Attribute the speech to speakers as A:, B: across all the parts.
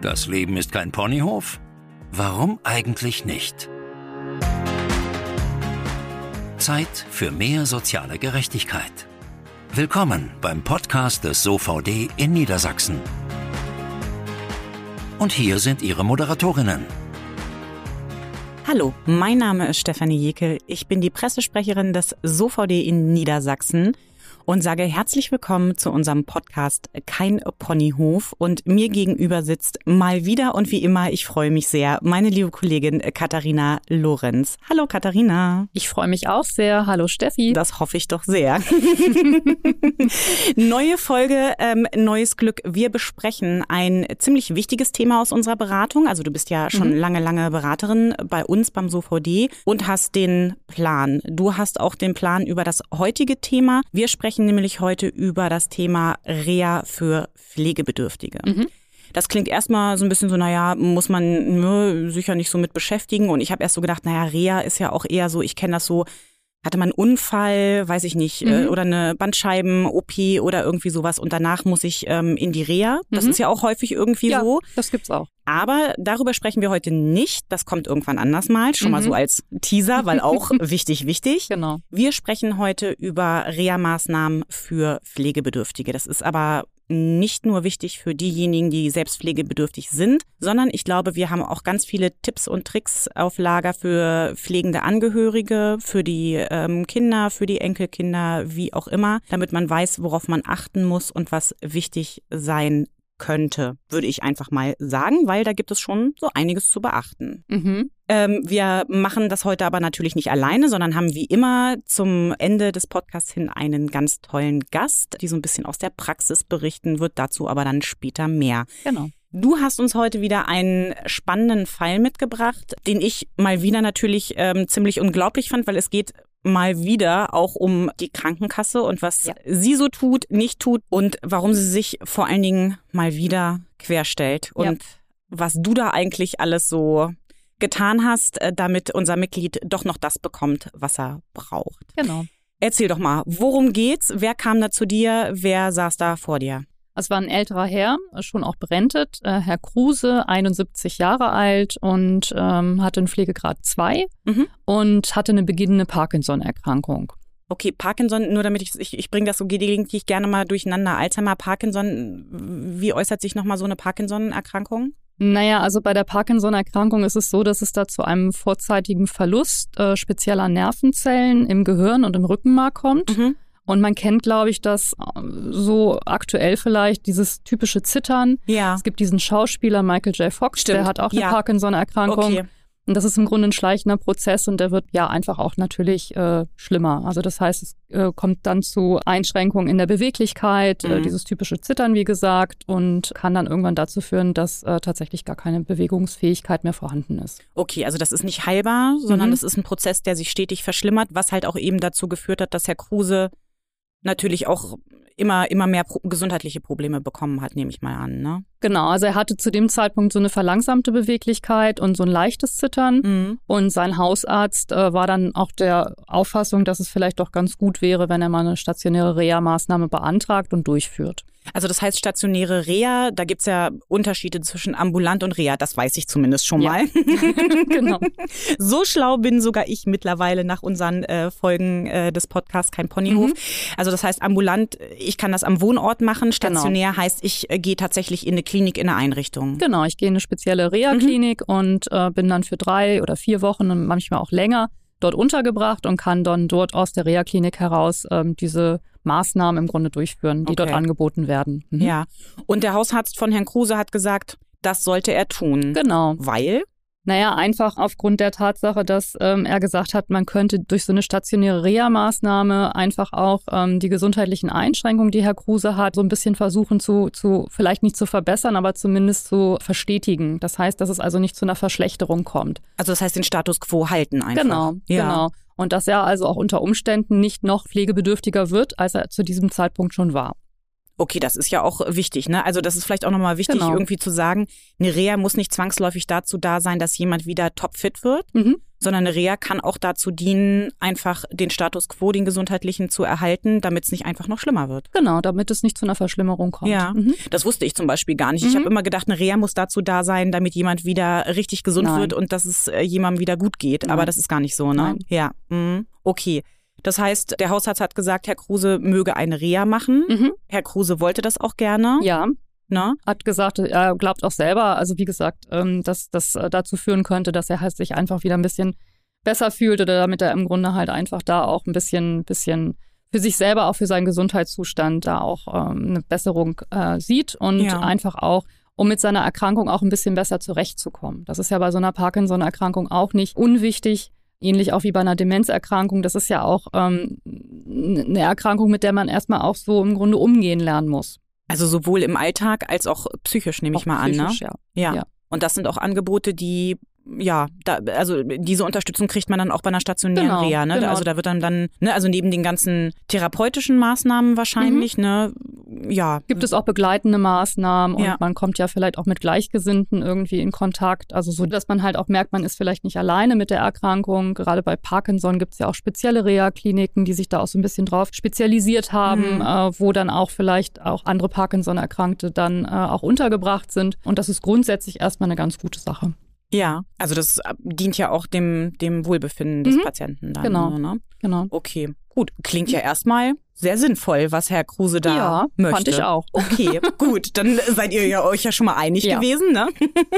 A: Das Leben ist kein Ponyhof? Warum eigentlich nicht? Zeit für mehr soziale Gerechtigkeit. Willkommen beim Podcast des SOVD in Niedersachsen. Und hier sind Ihre Moderatorinnen.
B: Hallo, mein Name ist Stefanie Jekel. Ich bin die Pressesprecherin des SOVD in Niedersachsen und sage herzlich willkommen zu unserem Podcast Kein Ponyhof. Und mir gegenüber sitzt mal wieder und wie immer, ich freue mich sehr, meine liebe Kollegin Katharina Lorenz. Hallo Katharina.
C: Ich freue mich auch sehr. Hallo Steffi.
B: Das hoffe ich doch sehr. Neue Folge, ähm, neues Glück. Wir besprechen ein ziemlich wichtiges Thema aus unserer Beratung. Also du bist ja schon mhm. lange, lange Beraterin bei uns beim SOVD und hast den Plan. Du hast auch den Plan über das heutige Thema. Wir sprechen sprechen nämlich heute über das Thema Reha für Pflegebedürftige. Mhm. Das klingt erstmal so ein bisschen so, naja, muss man nö, sicher nicht so mit beschäftigen. Und ich habe erst so gedacht, naja, Reha ist ja auch eher so, ich kenne das so, hatte man einen Unfall, weiß ich nicht, äh, mhm. oder eine Bandscheiben-OP oder irgendwie sowas und danach muss ich ähm, in die Reha. Das mhm. ist ja auch häufig irgendwie
C: ja,
B: so.
C: Das gibt's auch.
B: Aber darüber sprechen wir heute nicht. Das kommt irgendwann anders mal. Schon mhm. mal so als Teaser, weil auch wichtig, wichtig.
C: Genau.
B: Wir sprechen heute über Reha-Maßnahmen für Pflegebedürftige. Das ist aber nicht nur wichtig für diejenigen, die selbstpflegebedürftig sind, sondern ich glaube, wir haben auch ganz viele Tipps und Tricks auf Lager für pflegende Angehörige, für die ähm, Kinder, für die Enkelkinder, wie auch immer, damit man weiß, worauf man achten muss und was wichtig sein könnte, würde ich einfach mal sagen, weil da gibt es schon so einiges zu beachten. Mhm. Ähm, wir machen das heute aber natürlich nicht alleine, sondern haben wie immer zum Ende des Podcasts hin einen ganz tollen Gast, die so ein bisschen aus der Praxis berichten wird, dazu aber dann später mehr.
C: Genau.
B: Du hast uns heute wieder einen spannenden Fall mitgebracht, den ich mal wieder natürlich ähm, ziemlich unglaublich fand, weil es geht mal wieder auch um die Krankenkasse und was ja. sie so tut, nicht tut und warum sie sich vor allen Dingen mal wieder querstellt und ja. was du da eigentlich alles so getan hast, äh, damit unser Mitglied doch noch das bekommt, was er braucht.
C: Genau.
B: Erzähl doch mal, worum geht's? Wer kam da zu dir? Wer saß da vor dir?
C: Es war ein älterer Herr, schon auch berentet, äh, Herr Kruse, 71 Jahre alt und ähm, hatte einen Pflegegrad 2 mhm. und hatte eine beginnende Parkinson-Erkrankung.
B: Okay, Parkinson, nur damit ich, ich, ich bringe das so gelegentlich gerne mal durcheinander. Alzheimer, Parkinson, wie äußert sich nochmal so eine Parkinson-Erkrankung?
C: Naja, also bei der Parkinson-Erkrankung ist es so, dass es da zu einem vorzeitigen Verlust äh, spezieller Nervenzellen im Gehirn und im Rückenmark kommt. Mhm. Und man kennt, glaube ich, das äh, so aktuell vielleicht, dieses typische Zittern.
B: Ja.
C: Es gibt diesen Schauspieler Michael J. Fox, Stimmt. der hat auch eine ja. Parkinson-Erkrankung. Okay. Und das ist im Grunde ein schleichender Prozess und der wird ja einfach auch natürlich äh, schlimmer. Also das heißt, es äh, kommt dann zu Einschränkungen in der Beweglichkeit, äh, mhm. äh, dieses typische Zittern, wie gesagt, und kann dann irgendwann dazu führen, dass äh, tatsächlich gar keine Bewegungsfähigkeit mehr vorhanden ist.
B: Okay, also das ist nicht heilbar, sondern mhm. das ist ein Prozess, der sich stetig verschlimmert, was halt auch eben dazu geführt hat, dass Herr Kruse natürlich auch immer, immer mehr pro gesundheitliche Probleme bekommen hat, nehme ich mal an. Ne?
C: Genau, also er hatte zu dem Zeitpunkt so eine verlangsamte Beweglichkeit und so ein leichtes Zittern. Mhm. Und sein Hausarzt äh, war dann auch der Auffassung, dass es vielleicht doch ganz gut wäre, wenn er mal eine stationäre Reha-Maßnahme beantragt und durchführt.
B: Also das heißt stationäre Reha, da gibt's ja Unterschiede zwischen ambulant und Reha, das weiß ich zumindest schon ja. mal. genau. So schlau bin sogar ich mittlerweile nach unseren äh, Folgen äh, des Podcasts Kein Ponyhof. Mhm. Also das heißt ambulant, ich kann das am Wohnort machen, genau. stationär genau. heißt, ich äh, gehe tatsächlich in eine Klinik, in eine Einrichtung.
C: Genau, ich gehe in eine spezielle Reha-Klinik mhm. und äh, bin dann für drei oder vier Wochen und manchmal auch länger dort untergebracht und kann dann dort aus der Reha-Klinik heraus ähm, diese Maßnahmen im Grunde durchführen, die okay. dort angeboten werden.
B: Mhm. Ja. Und der Hausarzt von Herrn Kruse hat gesagt, das sollte er tun.
C: Genau.
B: Weil?
C: Naja, einfach aufgrund der Tatsache, dass ähm, er gesagt hat, man könnte durch so eine stationäre Reha-Maßnahme einfach auch ähm, die gesundheitlichen Einschränkungen, die Herr Kruse hat, so ein bisschen versuchen zu, zu, vielleicht nicht zu verbessern, aber zumindest zu verstetigen. Das heißt, dass es also nicht zu einer Verschlechterung kommt.
B: Also das heißt, den Status quo halten einfach.
C: Genau, ja. genau. Und dass er also auch unter Umständen nicht noch pflegebedürftiger wird, als er zu diesem Zeitpunkt schon war.
B: Okay, das ist ja auch wichtig, ne? Also das ist vielleicht auch nochmal wichtig, genau. irgendwie zu sagen, eine Reha muss nicht zwangsläufig dazu da sein, dass jemand wieder topfit wird, mhm. sondern eine Reha kann auch dazu dienen, einfach den Status quo, den gesundheitlichen zu erhalten, damit es nicht einfach noch schlimmer wird.
C: Genau, damit es nicht zu einer Verschlimmerung kommt.
B: Ja, mhm. das wusste ich zum Beispiel gar nicht. Ich habe mhm. immer gedacht, eine Reha muss dazu da sein, damit jemand wieder richtig gesund Nein. wird und dass es äh, jemandem wieder gut geht. Nein. Aber das ist gar nicht so, ne? Nein. Ja, mhm. okay. Das heißt, der Hausarzt hat gesagt, Herr Kruse möge eine Reha machen. Mhm. Herr Kruse wollte das auch gerne.
C: Ja. Na? Hat gesagt, er glaubt auch selber, also wie gesagt, ähm, dass das äh, dazu führen könnte, dass er halt sich einfach wieder ein bisschen besser fühlt oder damit er im Grunde halt einfach da auch ein bisschen, bisschen für sich selber, auch für seinen Gesundheitszustand da auch ähm, eine Besserung äh, sieht und ja. einfach auch um mit seiner Erkrankung auch ein bisschen besser zurechtzukommen. Das ist ja bei so einer Parkinson-Erkrankung auch nicht unwichtig, Ähnlich auch wie bei einer Demenzerkrankung. Das ist ja auch ähm, eine Erkrankung, mit der man erstmal auch so im Grunde umgehen lernen muss.
B: Also sowohl im Alltag als auch psychisch, nehme ich mal an. Ne?
C: Ja.
B: ja. ja. Und das sind auch Angebote, die ja, da, also diese Unterstützung kriegt man dann auch bei einer stationären genau, Reha, ne? Genau. Also da wird dann dann, ne, also neben den ganzen therapeutischen Maßnahmen wahrscheinlich, mhm. ne, ja.
C: Gibt es auch begleitende Maßnahmen und ja. man kommt ja vielleicht auch mit Gleichgesinnten irgendwie in Kontakt, also so, dass man halt auch merkt, man ist vielleicht nicht alleine mit der Erkrankung. Gerade bei Parkinson gibt es ja auch spezielle Reha-Kliniken, die sich da auch so ein bisschen drauf spezialisiert haben, mhm. äh, wo dann auch vielleicht auch andere Parkinson-Erkrankte dann äh, auch untergebracht sind. Und das ist grundsätzlich erstmal eine ganz gute Sache.
B: Ja, also das äh, dient ja auch dem, dem Wohlbefinden des mhm. Patienten dann.
C: Genau.
B: Ne?
C: genau.
B: Okay, gut. Klingt ja erstmal sehr sinnvoll, was Herr Kruse da ja, möchte.
C: Fand ich auch.
B: Okay, gut. Dann seid ihr ja euch ja schon mal einig ja. gewesen, ne?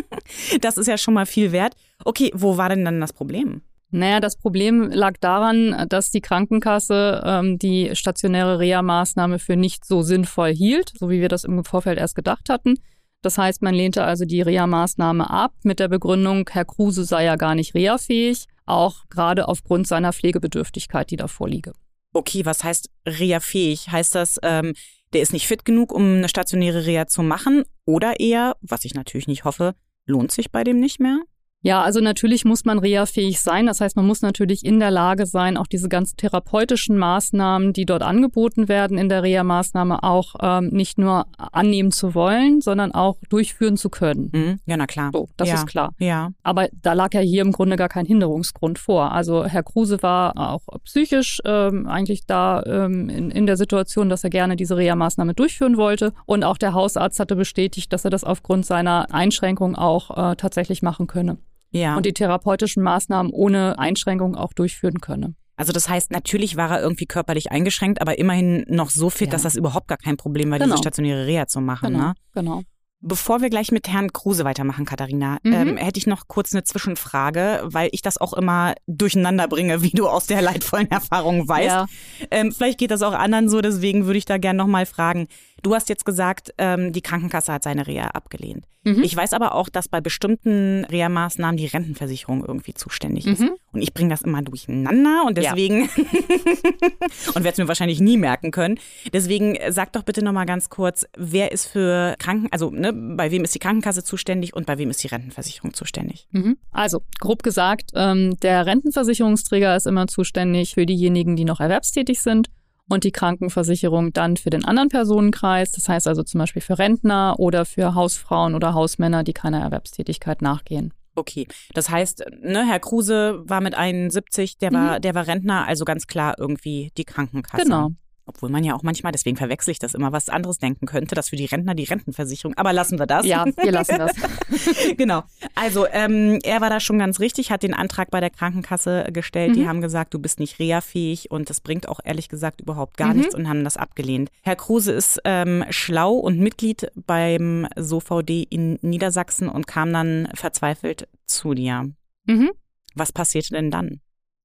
B: Das ist ja schon mal viel wert. Okay, wo war denn dann das Problem?
C: Naja, das Problem lag daran, dass die Krankenkasse ähm, die stationäre Reha-Maßnahme für nicht so sinnvoll hielt, so wie wir das im Vorfeld erst gedacht hatten. Das heißt, man lehnte also die Reha-Maßnahme ab mit der Begründung, Herr Kruse sei ja gar nicht reha-fähig, auch gerade aufgrund seiner Pflegebedürftigkeit, die da vorliege.
B: Okay, was heißt reha-fähig? Heißt das, ähm, der ist nicht fit genug, um eine stationäre Reha zu machen? Oder eher, was ich natürlich nicht hoffe, lohnt sich bei dem nicht mehr?
C: Ja, also natürlich muss man reha-fähig sein. Das heißt, man muss natürlich in der Lage sein, auch diese ganzen therapeutischen Maßnahmen, die dort angeboten werden in der Reha-Maßnahme, auch ähm, nicht nur annehmen zu wollen, sondern auch durchführen zu können.
B: Mhm. Ja, na klar.
C: So, das
B: ja.
C: ist klar.
B: Ja.
C: Aber da lag ja hier im Grunde gar kein Hinderungsgrund vor. Also Herr Kruse war auch psychisch ähm, eigentlich da ähm, in, in der Situation, dass er gerne diese Reha-Maßnahme durchführen wollte. Und auch der Hausarzt hatte bestätigt, dass er das aufgrund seiner Einschränkung auch äh, tatsächlich machen könne
B: ja.
C: und die therapeutischen Maßnahmen ohne Einschränkung auch durchführen könne.
B: Also das heißt, natürlich war er irgendwie körperlich eingeschränkt, aber immerhin noch so fit, ja. dass das überhaupt gar kein Problem war, genau. diese stationäre Reha zu machen.
C: Genau,
B: ne?
C: genau.
B: Bevor wir gleich mit Herrn Kruse weitermachen, Katharina, mhm. ähm, hätte ich noch kurz eine Zwischenfrage, weil ich das auch immer durcheinander bringe, wie du aus der leidvollen Erfahrung weißt. Ja. Ähm, vielleicht geht das auch anderen so, deswegen würde ich da gerne nochmal fragen. Du hast jetzt gesagt, ähm, die Krankenkasse hat seine Reha abgelehnt. Mhm. Ich weiß aber auch, dass bei bestimmten Reha-Maßnahmen die Rentenversicherung irgendwie zuständig ist. Mhm. Und ich bringe das immer durcheinander und deswegen ja. und werde es mir wahrscheinlich nie merken können. Deswegen äh, sag doch bitte nochmal ganz kurz, wer ist für Kranken, also ne, bei wem ist die Krankenkasse zuständig und bei wem ist die Rentenversicherung zuständig?
C: Mhm. Also grob gesagt, ähm, der Rentenversicherungsträger ist immer zuständig für diejenigen, die noch erwerbstätig sind und die Krankenversicherung dann für den anderen Personenkreis, das heißt also zum Beispiel für Rentner oder für Hausfrauen oder Hausmänner, die keiner Erwerbstätigkeit nachgehen.
B: Okay, das heißt, ne, Herr Kruse war mit 71, der war, mhm. der war Rentner, also ganz klar irgendwie die Krankenkasse.
C: Genau.
B: Obwohl man ja auch manchmal, deswegen verwechsel ich das immer, was anderes denken könnte, dass für die Rentner die Rentenversicherung. Aber lassen wir das.
C: Ja, wir lassen das.
B: genau. Also ähm, er war da schon ganz richtig, hat den Antrag bei der Krankenkasse gestellt. Mhm. Die haben gesagt, du bist nicht reha-fähig und das bringt auch ehrlich gesagt überhaupt gar mhm. nichts und haben das abgelehnt. Herr Kruse ist ähm, schlau und Mitglied beim SOVD in Niedersachsen und kam dann verzweifelt zu dir. Mhm. Was passierte denn dann?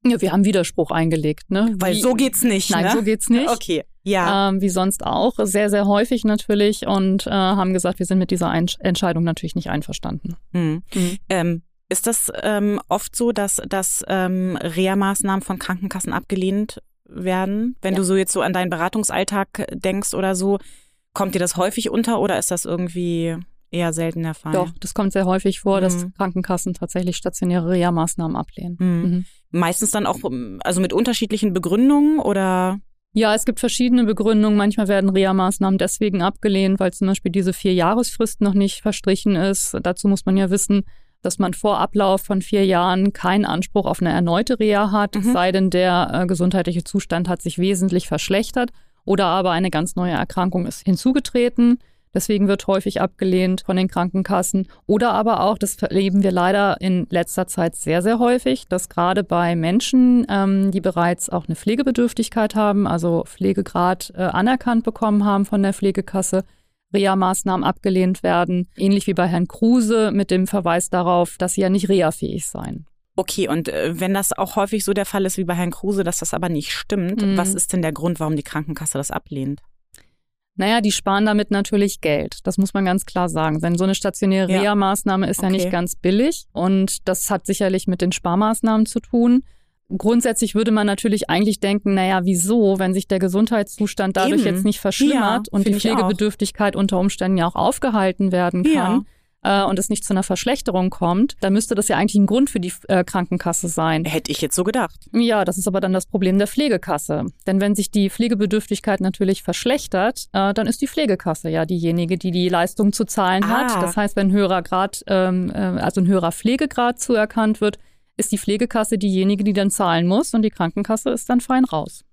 C: Ja, wir haben Widerspruch eingelegt, ne?
B: Weil wie, so geht's nicht,
C: Nein,
B: ne?
C: so geht's nicht.
B: Okay, ja.
C: Ähm, wie sonst auch, sehr, sehr häufig natürlich und äh, haben gesagt, wir sind mit dieser Ein Entscheidung natürlich nicht einverstanden.
B: Mhm. Mhm. Ähm, ist das ähm, oft so, dass, dass ähm, Reha-Maßnahmen von Krankenkassen abgelehnt werden? Wenn ja. du so jetzt so an deinen Beratungsalltag denkst oder so, kommt dir das häufig unter oder ist das irgendwie eher selten der Fall.
C: Doch, das kommt sehr häufig vor, mhm. dass Krankenkassen tatsächlich stationäre Reha-Maßnahmen ablehnen.
B: Mhm. Mhm. Meistens dann auch, also mit unterschiedlichen Begründungen oder?
C: Ja, es gibt verschiedene Begründungen. Manchmal werden Reha-Maßnahmen deswegen abgelehnt, weil zum Beispiel diese Vier-Jahresfrist noch nicht verstrichen ist. Dazu muss man ja wissen, dass man vor Ablauf von vier Jahren keinen Anspruch auf eine erneute Reha hat, mhm. sei denn der äh, gesundheitliche Zustand hat sich wesentlich verschlechtert oder aber eine ganz neue Erkrankung ist hinzugetreten. Deswegen wird häufig abgelehnt von den Krankenkassen. Oder aber auch, das erleben wir leider in letzter Zeit sehr, sehr häufig, dass gerade bei Menschen, ähm, die bereits auch eine Pflegebedürftigkeit haben, also Pflegegrad äh, anerkannt bekommen haben von der Pflegekasse, Reha-Maßnahmen abgelehnt werden, ähnlich wie bei Herrn Kruse mit dem Verweis darauf, dass sie ja nicht reha-fähig seien.
B: Okay, und äh, wenn das auch häufig so der Fall ist wie bei Herrn Kruse, dass das aber nicht stimmt, mhm. was ist denn der Grund, warum die Krankenkasse das ablehnt?
C: Naja, die sparen damit natürlich Geld. Das muss man ganz klar sagen. Denn so eine stationäre ja. Reha-Maßnahme ist okay. ja nicht ganz billig. Und das hat sicherlich mit den Sparmaßnahmen zu tun. Grundsätzlich würde man natürlich eigentlich denken, naja, wieso, wenn sich der Gesundheitszustand dadurch Eben. jetzt nicht verschlimmert ja, und die Pflegebedürftigkeit unter Umständen ja auch aufgehalten werden kann, ja äh, und es nicht zu einer Verschlechterung kommt, dann müsste das ja eigentlich ein Grund für die äh, Krankenkasse sein.
B: Hätte ich jetzt so gedacht.
C: Ja, das ist aber dann das Problem der Pflegekasse. Denn wenn sich die Pflegebedürftigkeit natürlich verschlechtert, äh, dann ist die Pflegekasse ja diejenige, die die Leistung zu zahlen ah. hat. Das heißt, wenn ein höherer Grad, ähm, äh, also ein höherer Pflegegrad zuerkannt wird, ist die Pflegekasse diejenige, die dann zahlen muss und die Krankenkasse ist dann fein raus.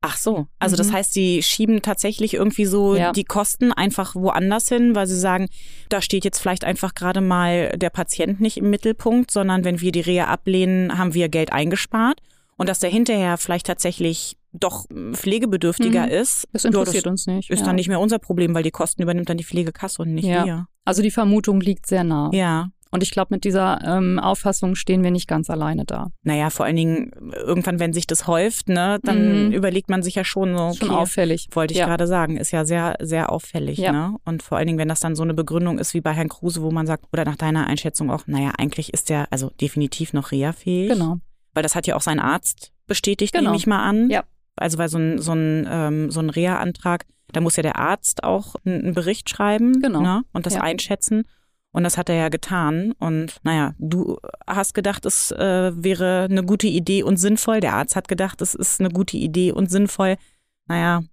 B: Ach so, also mhm. das heißt, sie schieben tatsächlich irgendwie so ja. die Kosten einfach woanders hin, weil sie sagen, da steht jetzt vielleicht einfach gerade mal der Patient nicht im Mittelpunkt, sondern wenn wir die Reha ablehnen, haben wir Geld eingespart und dass der hinterher vielleicht tatsächlich doch pflegebedürftiger mhm. ist.
C: Das interessiert das uns nicht.
B: Ist ja. dann nicht mehr unser Problem, weil die Kosten übernimmt dann die Pflegekasse und nicht ja. wir.
C: Also die Vermutung liegt sehr nah.
B: Ja.
C: Und ich glaube, mit dieser ähm, Auffassung stehen wir nicht ganz alleine da.
B: Naja, vor allen Dingen, irgendwann, wenn sich das häuft, ne, dann mhm. überlegt man sich ja schon so. Okay,
C: schon auffällig.
B: Wollte ich ja. gerade sagen, ist ja sehr, sehr auffällig. Ja. Ne? Und vor allen Dingen, wenn das dann so eine Begründung ist wie bei Herrn Kruse, wo man sagt, oder nach deiner Einschätzung auch, naja, eigentlich ist der also definitiv noch reha-fähig.
C: Genau.
B: Weil das hat ja auch sein Arzt bestätigt, genau. nehme ich mal an.
C: Ja.
B: Also weil so ein, so ein, ähm, so ein Reha-Antrag, da muss ja der Arzt auch einen Bericht schreiben
C: genau.
B: ne? und das ja. einschätzen. Und das hat er ja getan. Und naja, du hast gedacht, es äh, wäre eine gute Idee und sinnvoll. Der Arzt hat gedacht, es ist eine gute Idee und sinnvoll. Naja,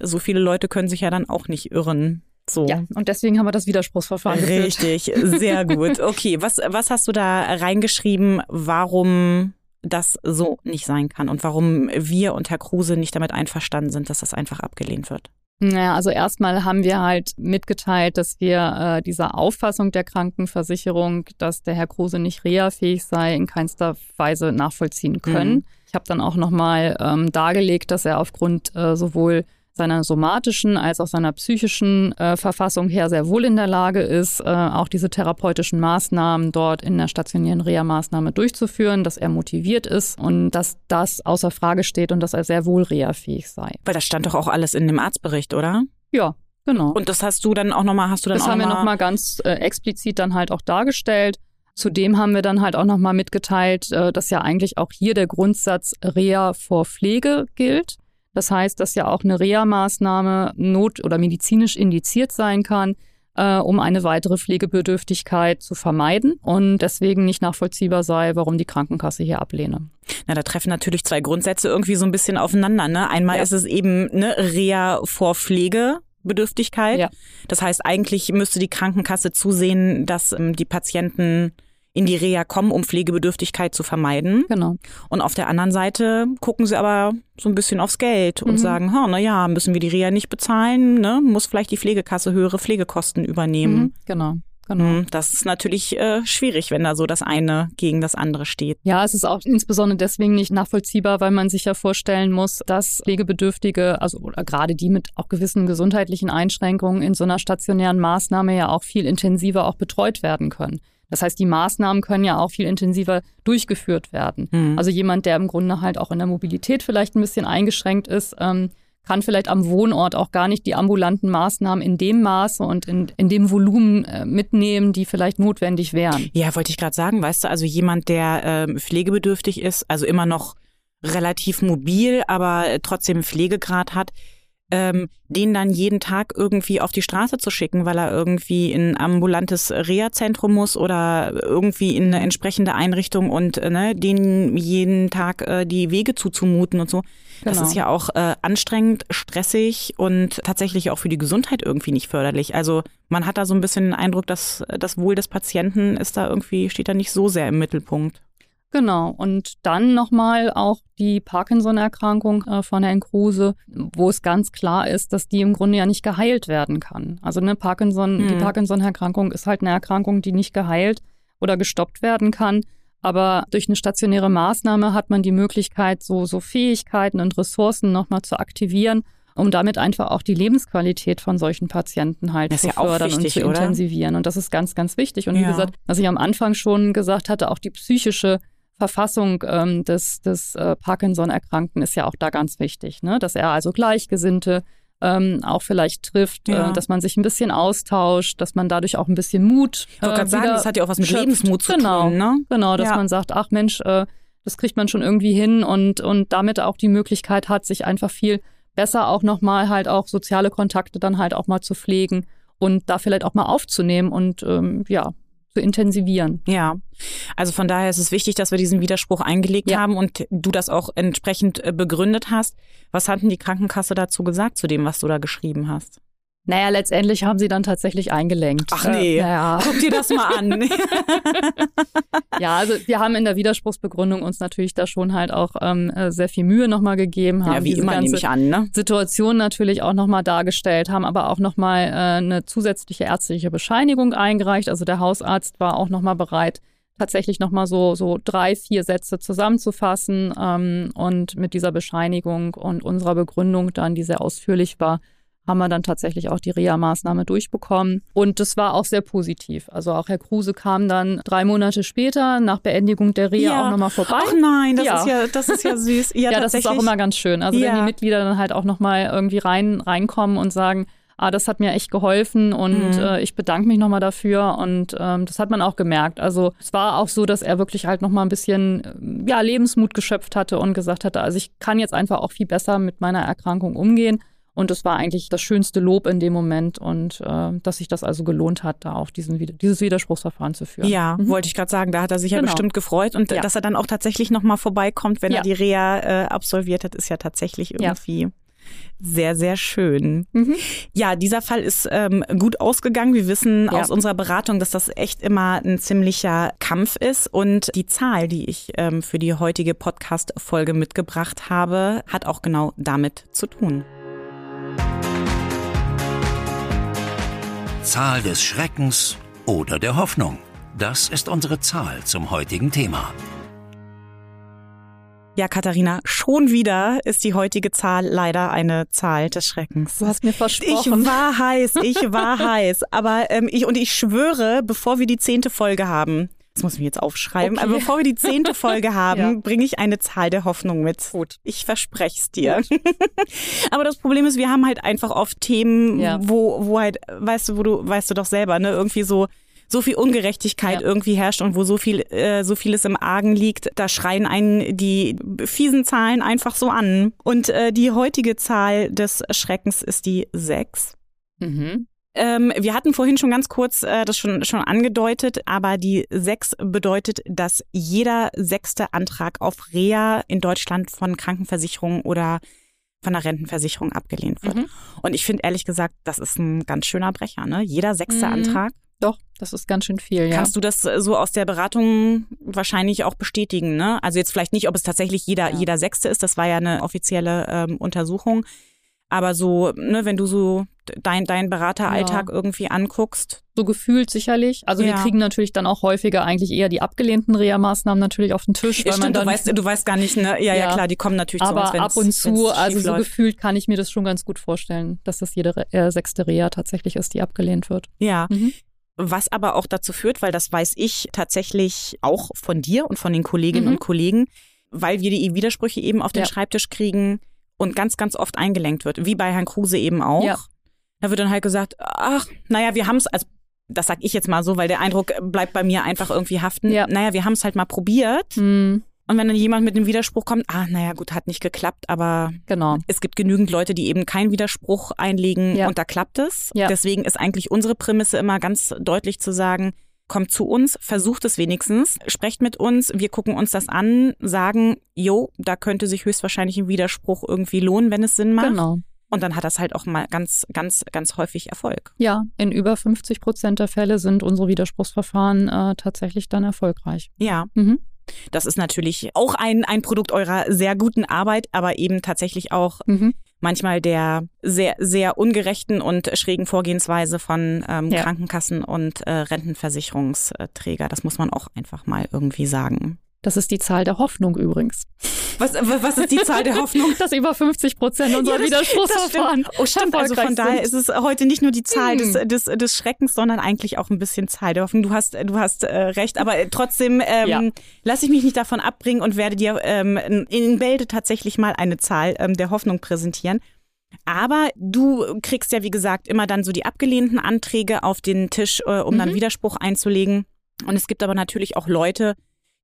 B: so viele Leute können sich ja dann auch nicht irren. So.
C: Ja, und deswegen haben wir das Widerspruchsverfahren
B: Richtig, sehr gut. Okay, was, was hast du da reingeschrieben, warum das so nicht sein kann und warum wir und Herr Kruse nicht damit einverstanden sind, dass das einfach abgelehnt wird?
C: Naja, also erstmal haben wir halt mitgeteilt, dass wir äh, dieser Auffassung der Krankenversicherung, dass der Herr Kruse nicht reha-fähig sei, in keinster Weise nachvollziehen können. Mhm. Ich habe dann auch nochmal ähm, dargelegt, dass er aufgrund äh, sowohl seiner somatischen als auch seiner psychischen äh, Verfassung her sehr wohl in der Lage ist, äh, auch diese therapeutischen Maßnahmen dort in der stationären Reha-Maßnahme durchzuführen, dass er motiviert ist und dass das außer Frage steht und dass er sehr wohl reha-fähig sei.
B: Weil das stand doch auch alles in dem Arztbericht, oder?
C: Ja, Genau.
B: Und das hast du dann auch nochmal, hast du dann
C: das
B: auch
C: haben wir nochmal ganz äh, explizit dann halt auch dargestellt. Zudem haben wir dann halt auch nochmal mitgeteilt, äh, dass ja eigentlich auch hier der Grundsatz Reha vor Pflege gilt. Das heißt, dass ja auch eine Reha-Maßnahme not- oder medizinisch indiziert sein kann, äh, um eine weitere Pflegebedürftigkeit zu vermeiden und deswegen nicht nachvollziehbar sei, warum die Krankenkasse hier ablehne.
B: Na, da treffen natürlich zwei Grundsätze irgendwie so ein bisschen aufeinander. Ne? Einmal ja. ist es eben eine Reha vor Pflege. Bedürftigkeit. Ja. Das heißt, eigentlich müsste die Krankenkasse zusehen, dass ähm, die Patienten in die Reha kommen, um Pflegebedürftigkeit zu vermeiden.
C: Genau.
B: Und auf der anderen Seite gucken sie aber so ein bisschen aufs Geld und mhm. sagen, ha, na ja, müssen wir die Reha nicht bezahlen, ne? Muss vielleicht die Pflegekasse höhere Pflegekosten übernehmen.
C: Mhm, genau. Genau. Mhm,
B: das ist natürlich äh, schwierig, wenn da so das eine gegen das andere steht.
C: Ja, es ist auch insbesondere deswegen nicht nachvollziehbar, weil man sich ja vorstellen muss, dass Pflegebedürftige, also oder gerade die mit auch gewissen gesundheitlichen Einschränkungen in so einer stationären Maßnahme ja auch viel intensiver auch betreut werden können. Das heißt, die Maßnahmen können ja auch viel intensiver durchgeführt werden. Mhm. Also jemand, der im Grunde halt auch in der Mobilität vielleicht ein bisschen eingeschränkt ist, ähm, kann vielleicht am Wohnort auch gar nicht die ambulanten Maßnahmen in dem Maße und in, in dem Volumen äh, mitnehmen, die vielleicht notwendig wären.
B: Ja, wollte ich gerade sagen, weißt du, also jemand, der äh, pflegebedürftig ist, also immer noch relativ mobil, aber trotzdem Pflegegrad hat, ähm, den dann jeden Tag irgendwie auf die Straße zu schicken, weil er irgendwie in ein ambulantes Reha-Zentrum muss oder irgendwie in eine entsprechende Einrichtung und äh, ne, denen jeden Tag äh, die Wege zuzumuten und so. Genau. Das ist ja auch äh, anstrengend, stressig und tatsächlich auch für die Gesundheit irgendwie nicht förderlich. Also man hat da so ein bisschen den Eindruck, dass das Wohl des Patienten ist da irgendwie, steht da nicht so sehr im Mittelpunkt.
C: Genau. Und dann nochmal auch die Parkinson-Erkrankung äh, von Herrn Kruse, wo es ganz klar ist, dass die im Grunde ja nicht geheilt werden kann. Also eine Parkinson, mhm. die Parkinson-Erkrankung ist halt eine Erkrankung, die nicht geheilt oder gestoppt werden kann. Aber durch eine stationäre Maßnahme hat man die Möglichkeit, so, so Fähigkeiten und Ressourcen nochmal zu aktivieren, um damit einfach auch die Lebensqualität von solchen Patienten halt zu ja fördern wichtig, und zu oder? intensivieren. Und das ist ganz, ganz wichtig. Und ja. wie gesagt, was ich am Anfang schon gesagt hatte, auch die psychische Verfassung ähm, des, des äh, Parkinson-Erkrankten ist ja auch da ganz wichtig, ne? dass er also Gleichgesinnte ähm, auch vielleicht trifft, äh, ja. äh, dass man sich ein bisschen austauscht, dass man dadurch auch ein bisschen Mut.
B: Ich wollte äh, gerade sagen, das hat ja auch was mit schöpft. Lebensmut zu
C: genau,
B: tun. Ne?
C: Genau, dass ja. man sagt, ach Mensch, äh, das kriegt man schon irgendwie hin und, und damit auch die Möglichkeit hat, sich einfach viel besser auch nochmal halt auch soziale Kontakte dann halt auch mal zu pflegen und da vielleicht auch mal aufzunehmen und ähm, ja, zu intensivieren.
B: Ja, also von daher ist es wichtig, dass wir diesen Widerspruch eingelegt ja. haben und du das auch entsprechend äh, begründet hast. Was hat denn die Krankenkasse dazu gesagt, zu dem, was du da geschrieben hast?
C: Naja, letztendlich haben sie dann tatsächlich eingelenkt.
B: Ach nee, äh, naja. guck dir das mal an.
C: ja, also wir haben in der Widerspruchsbegründung uns natürlich da schon halt auch ähm, äh, sehr viel Mühe nochmal gegeben, haben ja, wie diese immer, ganze an, ne? Situation natürlich auch nochmal dargestellt, haben aber auch nochmal äh, eine zusätzliche ärztliche Bescheinigung eingereicht. Also der Hausarzt war auch nochmal bereit, tatsächlich nochmal so, so drei, vier Sätze zusammenzufassen ähm, und mit dieser Bescheinigung und unserer Begründung dann, die sehr ausführlich war, haben wir dann tatsächlich auch die Reha-Maßnahme durchbekommen. Und das war auch sehr positiv. Also auch Herr Kruse kam dann drei Monate später nach Beendigung der Reha ja. auch nochmal vorbei.
B: Ach nein, das, ja. Ist, ja, das ist ja süß.
C: Ja, ja das ist auch immer ganz schön. Also wenn die Mitglieder dann halt auch nochmal irgendwie rein, reinkommen und sagen, ah, das hat mir echt geholfen und mhm. äh, ich bedanke mich nochmal dafür und ähm, das hat man auch gemerkt. Also es war auch so, dass er wirklich halt nochmal ein bisschen ja, Lebensmut geschöpft hatte und gesagt hatte, also ich kann jetzt einfach auch viel besser mit meiner Erkrankung umgehen und das war eigentlich das schönste Lob in dem Moment und äh, dass sich das also gelohnt hat, da auch diesen, dieses Widerspruchsverfahren zu führen.
B: Ja, mhm. wollte ich gerade sagen, da hat er sich ja genau. bestimmt gefreut und ja. dass er dann auch tatsächlich nochmal vorbeikommt, wenn ja. er die Reha äh, absolviert hat, ist ja tatsächlich irgendwie. Ja. Sehr, sehr schön. Mhm. Ja, dieser Fall ist ähm, gut ausgegangen. Wir wissen ja. aus unserer Beratung, dass das echt immer ein ziemlicher Kampf ist. Und die Zahl, die ich ähm, für die heutige Podcast-Folge mitgebracht habe, hat auch genau damit zu tun.
A: Zahl des Schreckens oder der Hoffnung. Das ist unsere Zahl zum heutigen Thema.
B: Ja, Katharina, schon wieder ist die heutige Zahl leider eine Zahl des Schreckens.
C: Du hast mir versprochen.
B: Ich war heiß, ich war heiß. Aber ähm, ich und ich schwöre, bevor wir die zehnte Folge haben, das muss ich mir jetzt aufschreiben. Okay. Aber bevor wir die zehnte Folge haben, ja. bringe ich eine Zahl der Hoffnung mit. Gut. Ich verspreche es dir. Aber das Problem ist, wir haben halt einfach oft Themen, ja. wo, wo halt, weißt du, wo du, weißt du doch selber, ne, irgendwie so, so viel Ungerechtigkeit ja. irgendwie herrscht und wo so viel, äh, so vieles im Argen liegt, da schreien einen die fiesen Zahlen einfach so an. Und äh, die heutige Zahl des Schreckens ist die sechs. Mhm. Ähm, wir hatten vorhin schon ganz kurz äh, das schon, schon angedeutet, aber die sechs bedeutet, dass jeder sechste Antrag auf Reha in Deutschland von Krankenversicherungen oder von der Rentenversicherung abgelehnt wird. Mhm. Und ich finde ehrlich gesagt, das ist ein ganz schöner Brecher, ne? Jeder sechste mhm. Antrag.
C: Doch, das ist ganz schön viel, ja.
B: Kannst du das äh, so aus der Beratung wahrscheinlich auch bestätigen, ne? Also jetzt vielleicht nicht, ob es tatsächlich jeder, ja. jeder Sechste ist, das war ja eine offizielle ähm, Untersuchung. Aber so, ne, wenn du so dein, dein Berateralltag ja. irgendwie anguckst.
C: So gefühlt sicherlich. Also ja. wir kriegen natürlich dann auch häufiger eigentlich eher die abgelehnten Reha-Maßnahmen natürlich auf den Tisch.
B: Ja, weil stimmt, man dann, du, weißt, du weißt gar nicht, ne? Ja, ja, ja klar, die kommen natürlich
C: aber
B: zu uns.
C: Aber ab und zu, also so läuft. gefühlt kann ich mir das schon ganz gut vorstellen, dass das jede äh, sechste Reha tatsächlich ist, die abgelehnt wird.
B: Ja. Mhm. Was aber auch dazu führt, weil das weiß ich tatsächlich auch von dir und von den Kolleginnen mhm. und Kollegen, weil wir die Widersprüche eben auf den Schreibtisch kriegen und ganz, ganz oft eingelenkt wird, wie bei Herrn Kruse eben auch. Ja. Da wird dann halt gesagt, ach, naja, wir haben es, also das sag ich jetzt mal so, weil der Eindruck bleibt bei mir einfach irgendwie haften. Ja. Naja, wir haben es halt mal probiert. Mhm. Und wenn dann jemand mit einem Widerspruch kommt, ah, naja, gut, hat nicht geklappt, aber genau. es gibt genügend Leute, die eben keinen Widerspruch einlegen ja. und da klappt es. Ja. Deswegen ist eigentlich unsere Prämisse immer ganz deutlich zu sagen, kommt zu uns, versucht es wenigstens, sprecht mit uns, wir gucken uns das an, sagen, jo, da könnte sich höchstwahrscheinlich ein Widerspruch irgendwie lohnen, wenn es Sinn macht. Genau. Und dann hat das halt auch mal ganz, ganz, ganz häufig Erfolg.
C: Ja, in über 50 Prozent der Fälle sind unsere Widerspruchsverfahren äh, tatsächlich dann erfolgreich.
B: Ja. Mhm. Das ist natürlich auch ein, ein Produkt eurer sehr guten Arbeit, aber eben tatsächlich auch mhm. Manchmal der sehr, sehr ungerechten und schrägen Vorgehensweise von ähm, ja. Krankenkassen und äh, Rentenversicherungsträger. Das muss man auch einfach mal irgendwie sagen.
C: Das ist die Zahl der Hoffnung übrigens.
B: Was, was ist die Zahl der Hoffnung?
C: Dass über 50 Prozent unserer ja, Widerspruchsverfahren.
B: Oh, stimmt. Also von daher ist es heute nicht nur die Zahl hm. des, des, des Schreckens, sondern eigentlich auch ein bisschen Zahl der Hoffnung. Du hast, du hast äh, recht, aber trotzdem ähm, ja. lasse ich mich nicht davon abbringen und werde dir ähm, in Bälde tatsächlich mal eine Zahl ähm, der Hoffnung präsentieren. Aber du kriegst ja, wie gesagt, immer dann so die abgelehnten Anträge auf den Tisch, äh, um mhm. dann Widerspruch einzulegen. Und es gibt aber natürlich auch Leute,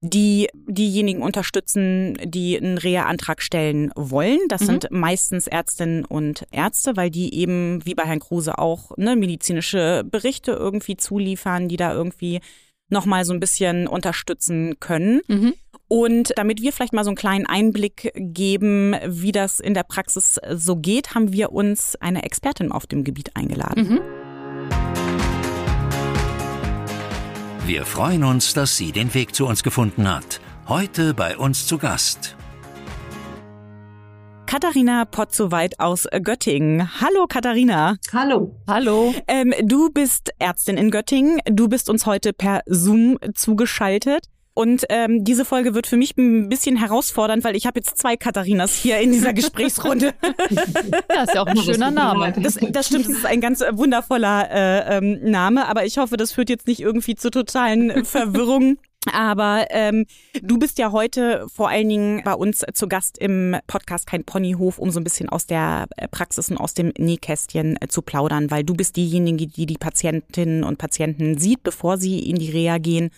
B: die diejenigen unterstützen, die einen Reha-Antrag stellen wollen. Das mhm. sind meistens Ärztinnen und Ärzte, weil die eben, wie bei Herrn Kruse auch, ne, medizinische Berichte irgendwie zuliefern, die da irgendwie nochmal so ein bisschen unterstützen können. Mhm. Und damit wir vielleicht mal so einen kleinen Einblick geben, wie das in der Praxis so geht, haben wir uns eine Expertin auf dem Gebiet eingeladen. Mhm.
A: Wir freuen uns, dass sie den Weg zu uns gefunden hat. Heute bei uns zu Gast.
B: Katharina Potzowait aus Göttingen. Hallo Katharina.
D: Hallo.
B: Hallo. Ähm, du bist Ärztin in Göttingen. Du bist uns heute per Zoom zugeschaltet. Und ähm, diese Folge wird für mich ein bisschen herausfordernd, weil ich habe jetzt zwei Katharinas hier in dieser Gesprächsrunde.
C: ja, ist ja auch ein schöner Name.
B: Das, das stimmt, das ist ein ganz wundervoller äh, ähm, Name, aber ich hoffe, das führt jetzt nicht irgendwie zu totalen Verwirrungen. Aber ähm, du bist ja heute vor allen Dingen bei uns zu Gast im Podcast Kein Ponyhof, um so ein bisschen aus der Praxis und aus dem Nähkästchen äh, zu plaudern, weil du bist diejenige, die die Patientinnen und Patienten sieht, bevor sie in die Reha gehen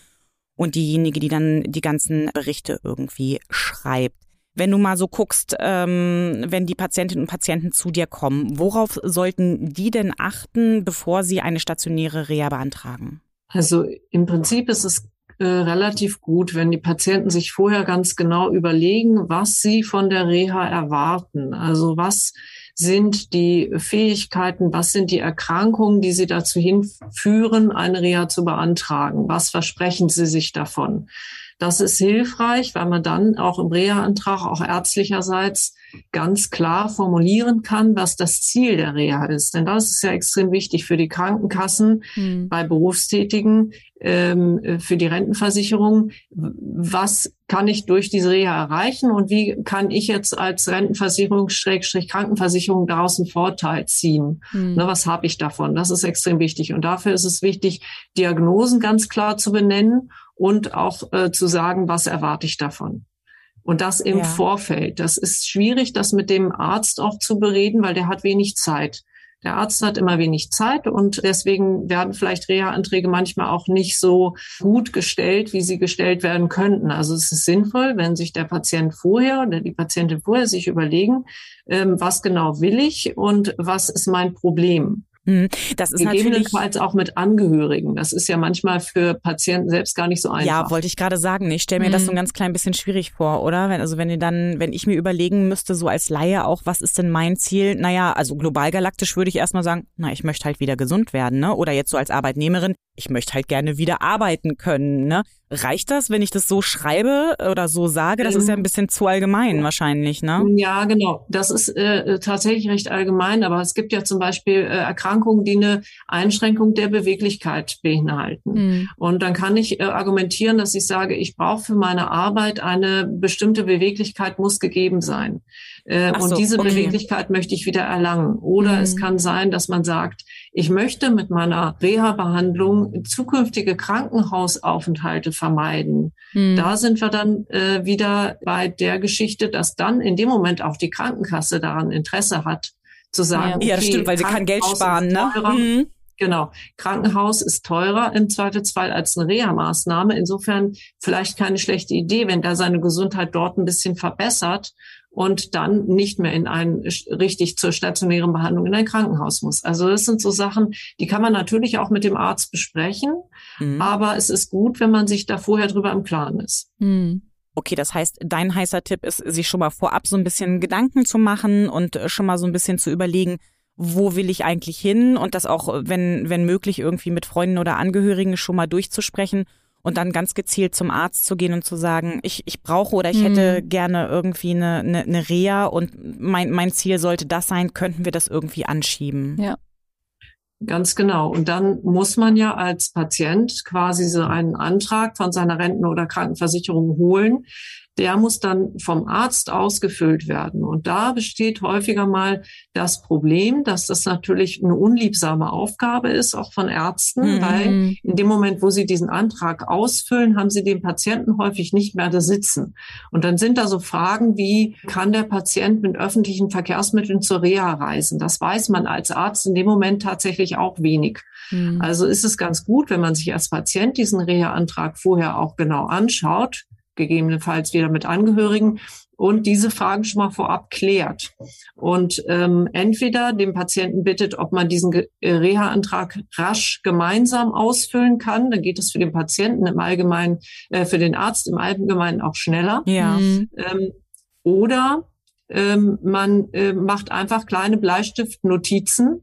B: und diejenige, die dann die ganzen Berichte irgendwie schreibt. Wenn du mal so guckst, ähm, wenn die Patientinnen und Patienten zu dir kommen, worauf sollten die denn achten, bevor sie eine stationäre Reha beantragen?
D: Also im Prinzip ist es äh, relativ gut, wenn die Patienten sich vorher ganz genau überlegen, was sie von der Reha erwarten. Also was sind die Fähigkeiten, was sind die Erkrankungen, die sie dazu hinführen, eine Reha zu beantragen? Was versprechen sie sich davon? Das ist hilfreich, weil man dann auch im Reha-Antrag, auch ärztlicherseits, ganz klar formulieren kann, was das Ziel der Reha ist. Denn das ist ja extrem wichtig für die Krankenkassen, mhm. bei Berufstätigen, ähm, für die Rentenversicherung. Was kann ich durch diese Reha erreichen und wie kann ich jetzt als Rentenversicherung, Schrägstrich Krankenversicherung daraus einen Vorteil ziehen? Mhm. Ne, was habe ich davon? Das ist extrem wichtig. Und dafür ist es wichtig, Diagnosen ganz klar zu benennen und auch äh, zu sagen, was erwarte ich davon. Und das im ja. Vorfeld. Das ist schwierig, das mit dem Arzt auch zu bereden, weil der hat wenig Zeit. Der Arzt hat immer wenig Zeit und deswegen werden vielleicht Reha-Anträge manchmal auch nicht so gut gestellt, wie sie gestellt werden könnten. Also es ist sinnvoll, wenn sich der Patient vorher oder die Patientin vorher sich überlegen, ähm, was genau will ich und was ist mein Problem.
B: Mhm. Das ist
D: Gegebenenfalls auch mit Angehörigen. Das ist ja manchmal für Patienten selbst gar nicht so einfach.
B: Ja, wollte ich gerade sagen. Ich stelle mir mhm. das so ein ganz klein bisschen schwierig vor, oder? Wenn, also wenn ihr dann, wenn ich mir überlegen müsste, so als Laie auch, was ist denn mein Ziel? Naja, also global galaktisch würde ich erstmal sagen, na, ich möchte halt wieder gesund werden, ne? Oder jetzt so als Arbeitnehmerin, ich möchte halt gerne wieder arbeiten können, ne? Reicht das, wenn ich das so schreibe oder so sage? Das ist ja ein bisschen zu allgemein wahrscheinlich, ne?
D: Ja, genau. Das ist äh, tatsächlich recht allgemein, aber es gibt ja zum Beispiel äh, Erkrankungen, die eine Einschränkung der Beweglichkeit beinhalten. Mhm. Und dann kann ich äh, argumentieren, dass ich sage, ich brauche für meine Arbeit eine bestimmte Beweglichkeit muss gegeben sein. Äh, so, und diese okay. Beweglichkeit möchte ich wieder erlangen. Oder mhm. es kann sein, dass man sagt, ich möchte mit meiner Reha-Behandlung zukünftige Krankenhausaufenthalte vermeiden. Mhm. Da sind wir dann äh, wieder bei der Geschichte, dass dann in dem Moment auch die Krankenkasse daran Interesse hat, zu sagen,
B: ja, okay, ja das stimmt, weil sie kann Geld sparen, ne?
D: Mhm. Genau. Krankenhaus ist teurer im Zweifelsfall als eine Reha-Maßnahme. Insofern vielleicht keine schlechte Idee, wenn da seine Gesundheit dort ein bisschen verbessert und dann nicht mehr in ein richtig zur stationären Behandlung in ein Krankenhaus muss. Also das sind so Sachen, die kann man natürlich auch mit dem Arzt besprechen, mhm. aber es ist gut, wenn man sich da vorher drüber im Klaren ist.
B: Mhm. Okay, das heißt, dein heißer Tipp ist, sich schon mal vorab so ein bisschen Gedanken zu machen und schon mal so ein bisschen zu überlegen, wo will ich eigentlich hin und das auch, wenn, wenn möglich, irgendwie mit Freunden oder Angehörigen schon mal durchzusprechen und dann ganz gezielt zum Arzt zu gehen und zu sagen, ich, ich brauche oder ich mhm. hätte gerne irgendwie eine, eine, eine Reha und mein, mein Ziel sollte das sein, könnten wir das irgendwie anschieben.
C: Ja.
D: Ganz genau. Und dann muss man ja als Patient quasi so einen Antrag von seiner Renten- oder Krankenversicherung holen, der muss dann vom Arzt ausgefüllt werden. Und da besteht häufiger mal das Problem, dass das natürlich eine unliebsame Aufgabe ist, auch von Ärzten, mhm. weil in dem Moment, wo sie diesen Antrag ausfüllen, haben sie den Patienten häufig nicht mehr da sitzen. Und dann sind da so Fragen wie, kann der Patient mit öffentlichen Verkehrsmitteln zur Reha reisen? Das weiß man als Arzt in dem Moment tatsächlich auch wenig. Mhm. Also ist es ganz gut, wenn man sich als Patient diesen Reha-Antrag vorher auch genau anschaut gegebenenfalls wieder mit Angehörigen und diese Fragen schon mal vorab klärt. Und ähm, entweder dem Patienten bittet, ob man diesen äh, Reha-Antrag rasch gemeinsam ausfüllen kann. Dann geht es für den Patienten im Allgemeinen, äh, für den Arzt im Allgemeinen auch schneller.
B: Ja.
D: Mhm. Ähm, oder ähm, man äh, macht einfach kleine Bleistiftnotizen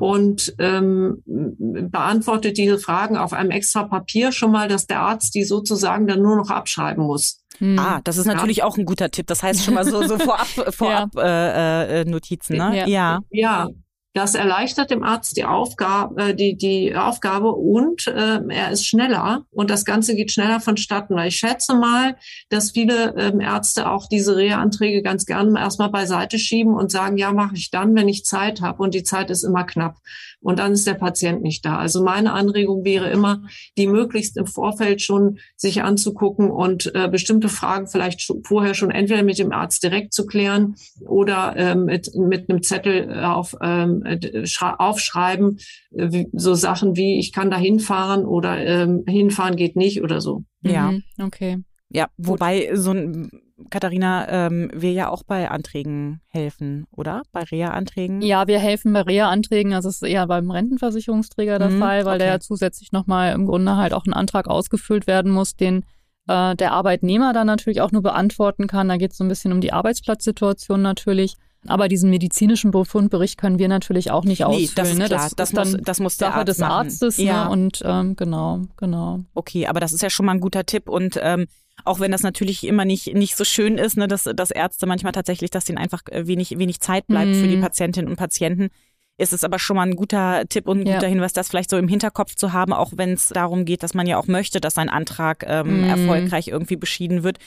D: und ähm, beantwortet diese Fragen auf einem extra Papier schon mal, dass der Arzt die sozusagen dann nur noch abschreiben muss.
B: Hm. Ah, das ist natürlich ja. auch ein guter Tipp. Das heißt schon mal so, so vorab, vorab ja. äh, äh, Notizen, ne?
D: Ja. ja. ja. Das erleichtert dem Arzt die Aufgabe, äh, die, die Aufgabe und äh, er ist schneller und das Ganze geht schneller vonstatten. Weil ich schätze mal, dass viele ähm, Ärzte auch diese Reha-Anträge ganz gerne erstmal beiseite schieben und sagen, ja, mache ich dann, wenn ich Zeit habe. Und die Zeit ist immer knapp. Und dann ist der Patient nicht da. Also meine Anregung wäre immer, die möglichst im Vorfeld schon sich anzugucken und äh, bestimmte Fragen vielleicht schon, vorher schon entweder mit dem Arzt direkt zu klären oder äh, mit, mit einem Zettel auf ähm, äh, aufschreiben, äh, so Sachen wie, ich kann da hinfahren oder ähm, hinfahren geht nicht oder so.
B: Ja,
C: mhm, okay.
B: Ja, wobei so ein Katharina, ähm, wir ja auch bei Anträgen helfen, oder? Bei Reha-Anträgen?
C: Ja, wir helfen bei Reha-Anträgen. Also es ist eher beim Rentenversicherungsträger der mhm, Fall, weil okay. der ja zusätzlich nochmal im Grunde halt auch ein Antrag ausgefüllt werden muss, den äh, der Arbeitnehmer dann natürlich auch nur beantworten kann. Da geht es so ein bisschen um die Arbeitsplatzsituation natürlich. Aber diesen medizinischen Befundbericht können wir natürlich auch nicht ausfüllen. Nee,
B: das ist
C: ne?
B: klar. Das, das, muss, das muss der
C: Sache
B: Arzt
C: des
B: machen.
C: Arztes. Ne? Ja. Ne? Und ähm, genau, genau.
B: Okay, aber das ist ja schon mal ein guter Tipp. Und ähm, auch wenn das natürlich immer nicht, nicht so schön ist, ne, dass, dass Ärzte manchmal tatsächlich, dass denen einfach äh, wenig, wenig Zeit bleibt mhm. für die mhm. Patientinnen und Patienten, ist es aber schon mal ein guter Tipp und ein ja. guter Hinweis, das vielleicht so im Hinterkopf zu haben, auch wenn es darum geht, dass man ja auch möchte, dass sein Antrag ähm, mhm. erfolgreich irgendwie beschieden wird.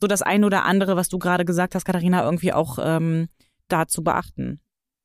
B: So das eine oder andere, was du gerade gesagt hast, Katharina, irgendwie auch ähm, da zu beachten.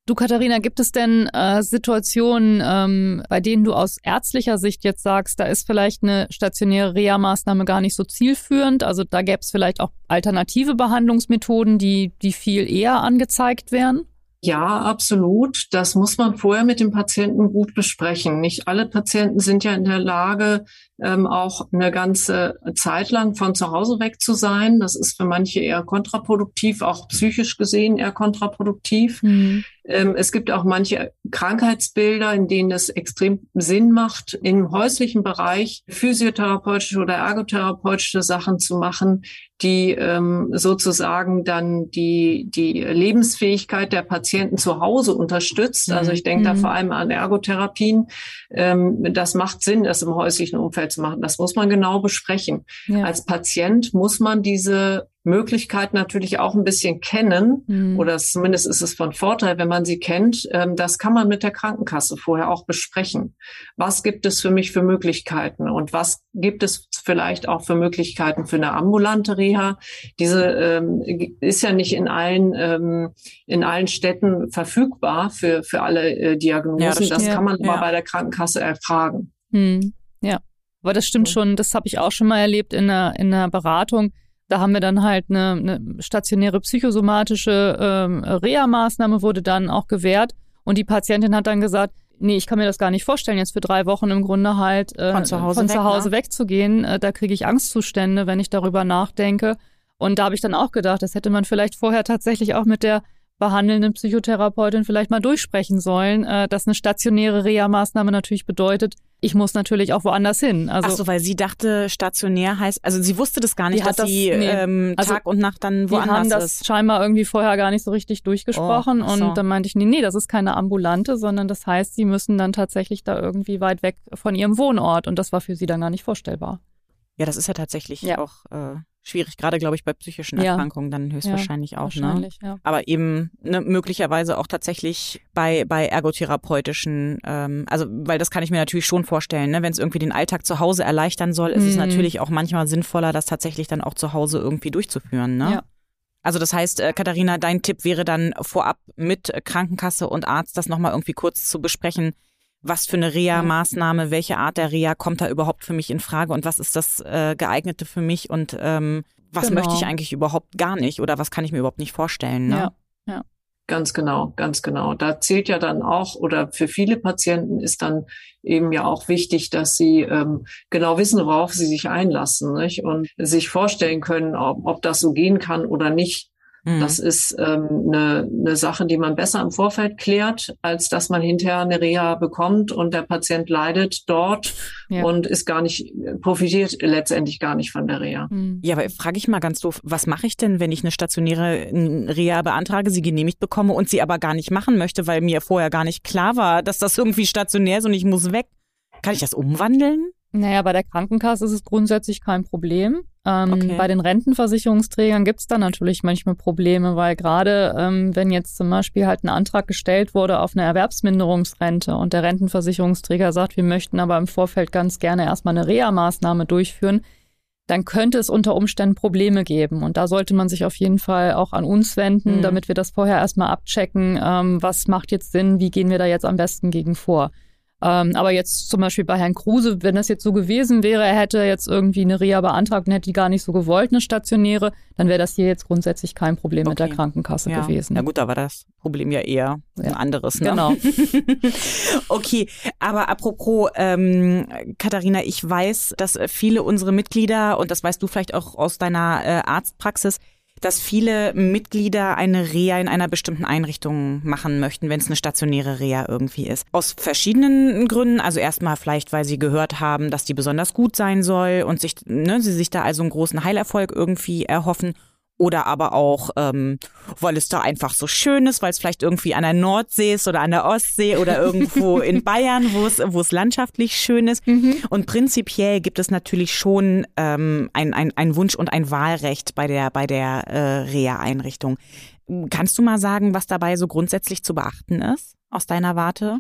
C: Du, Katharina, gibt es denn äh, Situationen, ähm, bei denen du aus ärztlicher Sicht jetzt sagst, da ist vielleicht eine stationäre Reha-Maßnahme gar nicht so zielführend? Also da gäbe es vielleicht auch alternative Behandlungsmethoden, die, die viel eher angezeigt wären?
D: Ja, absolut. Das muss man vorher mit dem Patienten gut besprechen. Nicht alle Patienten sind ja in der Lage, ähm, auch eine ganze Zeit lang von zu Hause weg zu sein. Das ist für manche eher kontraproduktiv, auch psychisch gesehen eher kontraproduktiv. Mhm. Ähm, es gibt auch manche Krankheitsbilder, in denen es extrem Sinn macht, im häuslichen Bereich physiotherapeutische oder ergotherapeutische Sachen zu machen, die ähm, sozusagen dann die, die Lebensfähigkeit der Patienten zu Hause unterstützt. Also ich denke mhm. da vor allem an Ergotherapien. Ähm, das macht Sinn, das im häuslichen Umfeld zu machen. Das muss man genau besprechen. Ja. Als Patient muss man diese Möglichkeit natürlich auch ein bisschen kennen, mhm. oder zumindest ist es von Vorteil, wenn man sie kennt. Ähm, das kann man mit der Krankenkasse vorher auch besprechen. Was gibt es für mich für Möglichkeiten und was gibt es vielleicht auch für Möglichkeiten für eine ambulante Reha? Diese ähm, ist ja nicht in allen ähm, in allen Städten verfügbar für für alle äh, Diagnosen. Ja, das, das, kann man ja. mal bei der Krankenkasse erfragen.
C: Mhm. Ja, aber das stimmt schon. Das habe ich auch schon mal erlebt in der in der Beratung da haben wir dann halt eine, eine stationäre psychosomatische ähm, Reha-Maßnahme wurde dann auch gewährt. Und die Patientin hat dann gesagt, nee, ich kann mir das gar nicht vorstellen, jetzt für drei Wochen im Grunde halt
B: äh, von zu Hause,
C: von
B: weg,
C: zu Hause
B: ne?
C: wegzugehen. Äh, da kriege ich Angstzustände, wenn ich darüber nachdenke. Und da habe ich dann auch gedacht, das hätte man vielleicht vorher tatsächlich auch mit der behandelnden Psychotherapeutin vielleicht mal durchsprechen sollen, äh, dass eine stationäre Reha-Maßnahme natürlich bedeutet, ich muss natürlich auch woanders hin.
B: Also, Ach so, weil sie dachte, stationär heißt, also sie wusste das gar nicht, dass
C: das,
B: sie nee, ähm, also Tag und Nacht dann woanders ist.
C: Die haben das
B: ist.
C: scheinbar irgendwie vorher gar nicht so richtig durchgesprochen oh, so. und dann meinte ich, nee, nee, das ist keine ambulante, sondern das heißt, sie müssen dann tatsächlich da irgendwie weit weg von ihrem Wohnort und das war für sie dann gar nicht vorstellbar.
B: Ja, das ist ja tatsächlich ja. auch äh, schwierig, gerade glaube ich bei psychischen Erkrankungen dann höchstwahrscheinlich ja, auch. Ne? Wahrscheinlich, ne? ja. Aber eben ne, möglicherweise auch tatsächlich bei bei ergotherapeutischen, ähm, also weil das kann ich mir natürlich schon vorstellen, ne? wenn es irgendwie den Alltag zu Hause erleichtern soll, ist mhm. es natürlich auch manchmal sinnvoller, das tatsächlich dann auch zu Hause irgendwie durchzuführen. Ne? Ja. Also das heißt, äh, Katharina, dein Tipp wäre dann vorab mit Krankenkasse und Arzt das nochmal irgendwie kurz zu besprechen, was für eine Reha-Maßnahme, welche Art der Reha kommt da überhaupt für mich in Frage und was ist das äh, geeignete für mich und ähm, was genau. möchte ich eigentlich überhaupt gar nicht oder was kann ich mir überhaupt nicht vorstellen. Ne?
C: Ja, ja.
D: Ganz genau, ganz genau. Da zählt ja dann auch, oder für viele Patienten ist dann eben ja auch wichtig, dass sie ähm, genau wissen, worauf sie sich einlassen nicht? und sich vorstellen können, ob, ob das so gehen kann oder nicht. Mhm. Das ist ähm, eine, eine Sache, die man besser im Vorfeld klärt, als dass man hinterher eine Reha bekommt und der Patient leidet dort ja. und ist gar nicht, profitiert letztendlich gar nicht von der Reha.
B: Mhm. Ja, aber frage ich mal ganz doof, was mache ich denn, wenn ich eine stationäre Reha beantrage, sie genehmigt bekomme und sie aber gar nicht machen möchte, weil mir vorher gar nicht klar war, dass das irgendwie stationär ist und ich muss weg? Kann ich das umwandeln?
C: Naja, bei der Krankenkasse ist es grundsätzlich kein Problem. Ähm, okay. Bei den Rentenversicherungsträgern gibt es da natürlich manchmal Probleme, weil gerade ähm, wenn jetzt zum Beispiel halt ein Antrag gestellt wurde auf eine Erwerbsminderungsrente und der Rentenversicherungsträger sagt, wir möchten aber im Vorfeld ganz gerne erstmal eine Reha-Maßnahme durchführen, dann könnte es unter Umständen Probleme geben. Und da sollte man sich auf jeden Fall auch an uns wenden, mhm. damit wir das vorher erstmal abchecken, ähm, was macht jetzt Sinn, wie gehen wir da jetzt am besten gegen vor. Ähm, aber jetzt zum Beispiel bei Herrn Kruse, wenn das jetzt so gewesen wäre, er hätte jetzt irgendwie eine Reha beantragt und hätte die gar nicht so gewollt, eine stationäre, dann wäre das hier jetzt grundsätzlich kein Problem okay. mit der Krankenkasse
B: ja.
C: gewesen.
B: Na gut, da war das Problem ja eher ja. ein anderes. Ne?
C: Genau.
B: okay, aber apropos ähm, Katharina, ich weiß, dass viele unsere Mitglieder, und das weißt du vielleicht auch aus deiner äh, Arztpraxis, dass viele Mitglieder eine Reha in einer bestimmten Einrichtung machen möchten, wenn es eine stationäre Reha irgendwie ist. Aus verschiedenen Gründen. Also erstmal vielleicht, weil sie gehört haben, dass die besonders gut sein soll und sich, ne, sie sich da also einen großen Heilerfolg irgendwie erhoffen oder aber auch, ähm, weil es da einfach so schön ist, weil es vielleicht irgendwie an der Nordsee ist oder an der Ostsee oder irgendwo in Bayern, wo es, wo es landschaftlich schön ist. Mhm. Und prinzipiell gibt es natürlich schon ähm, ein, ein, ein Wunsch und ein Wahlrecht bei der, bei der äh, Reha-Einrichtung. Kannst du mal sagen, was dabei so grundsätzlich zu beachten ist, aus deiner Warte?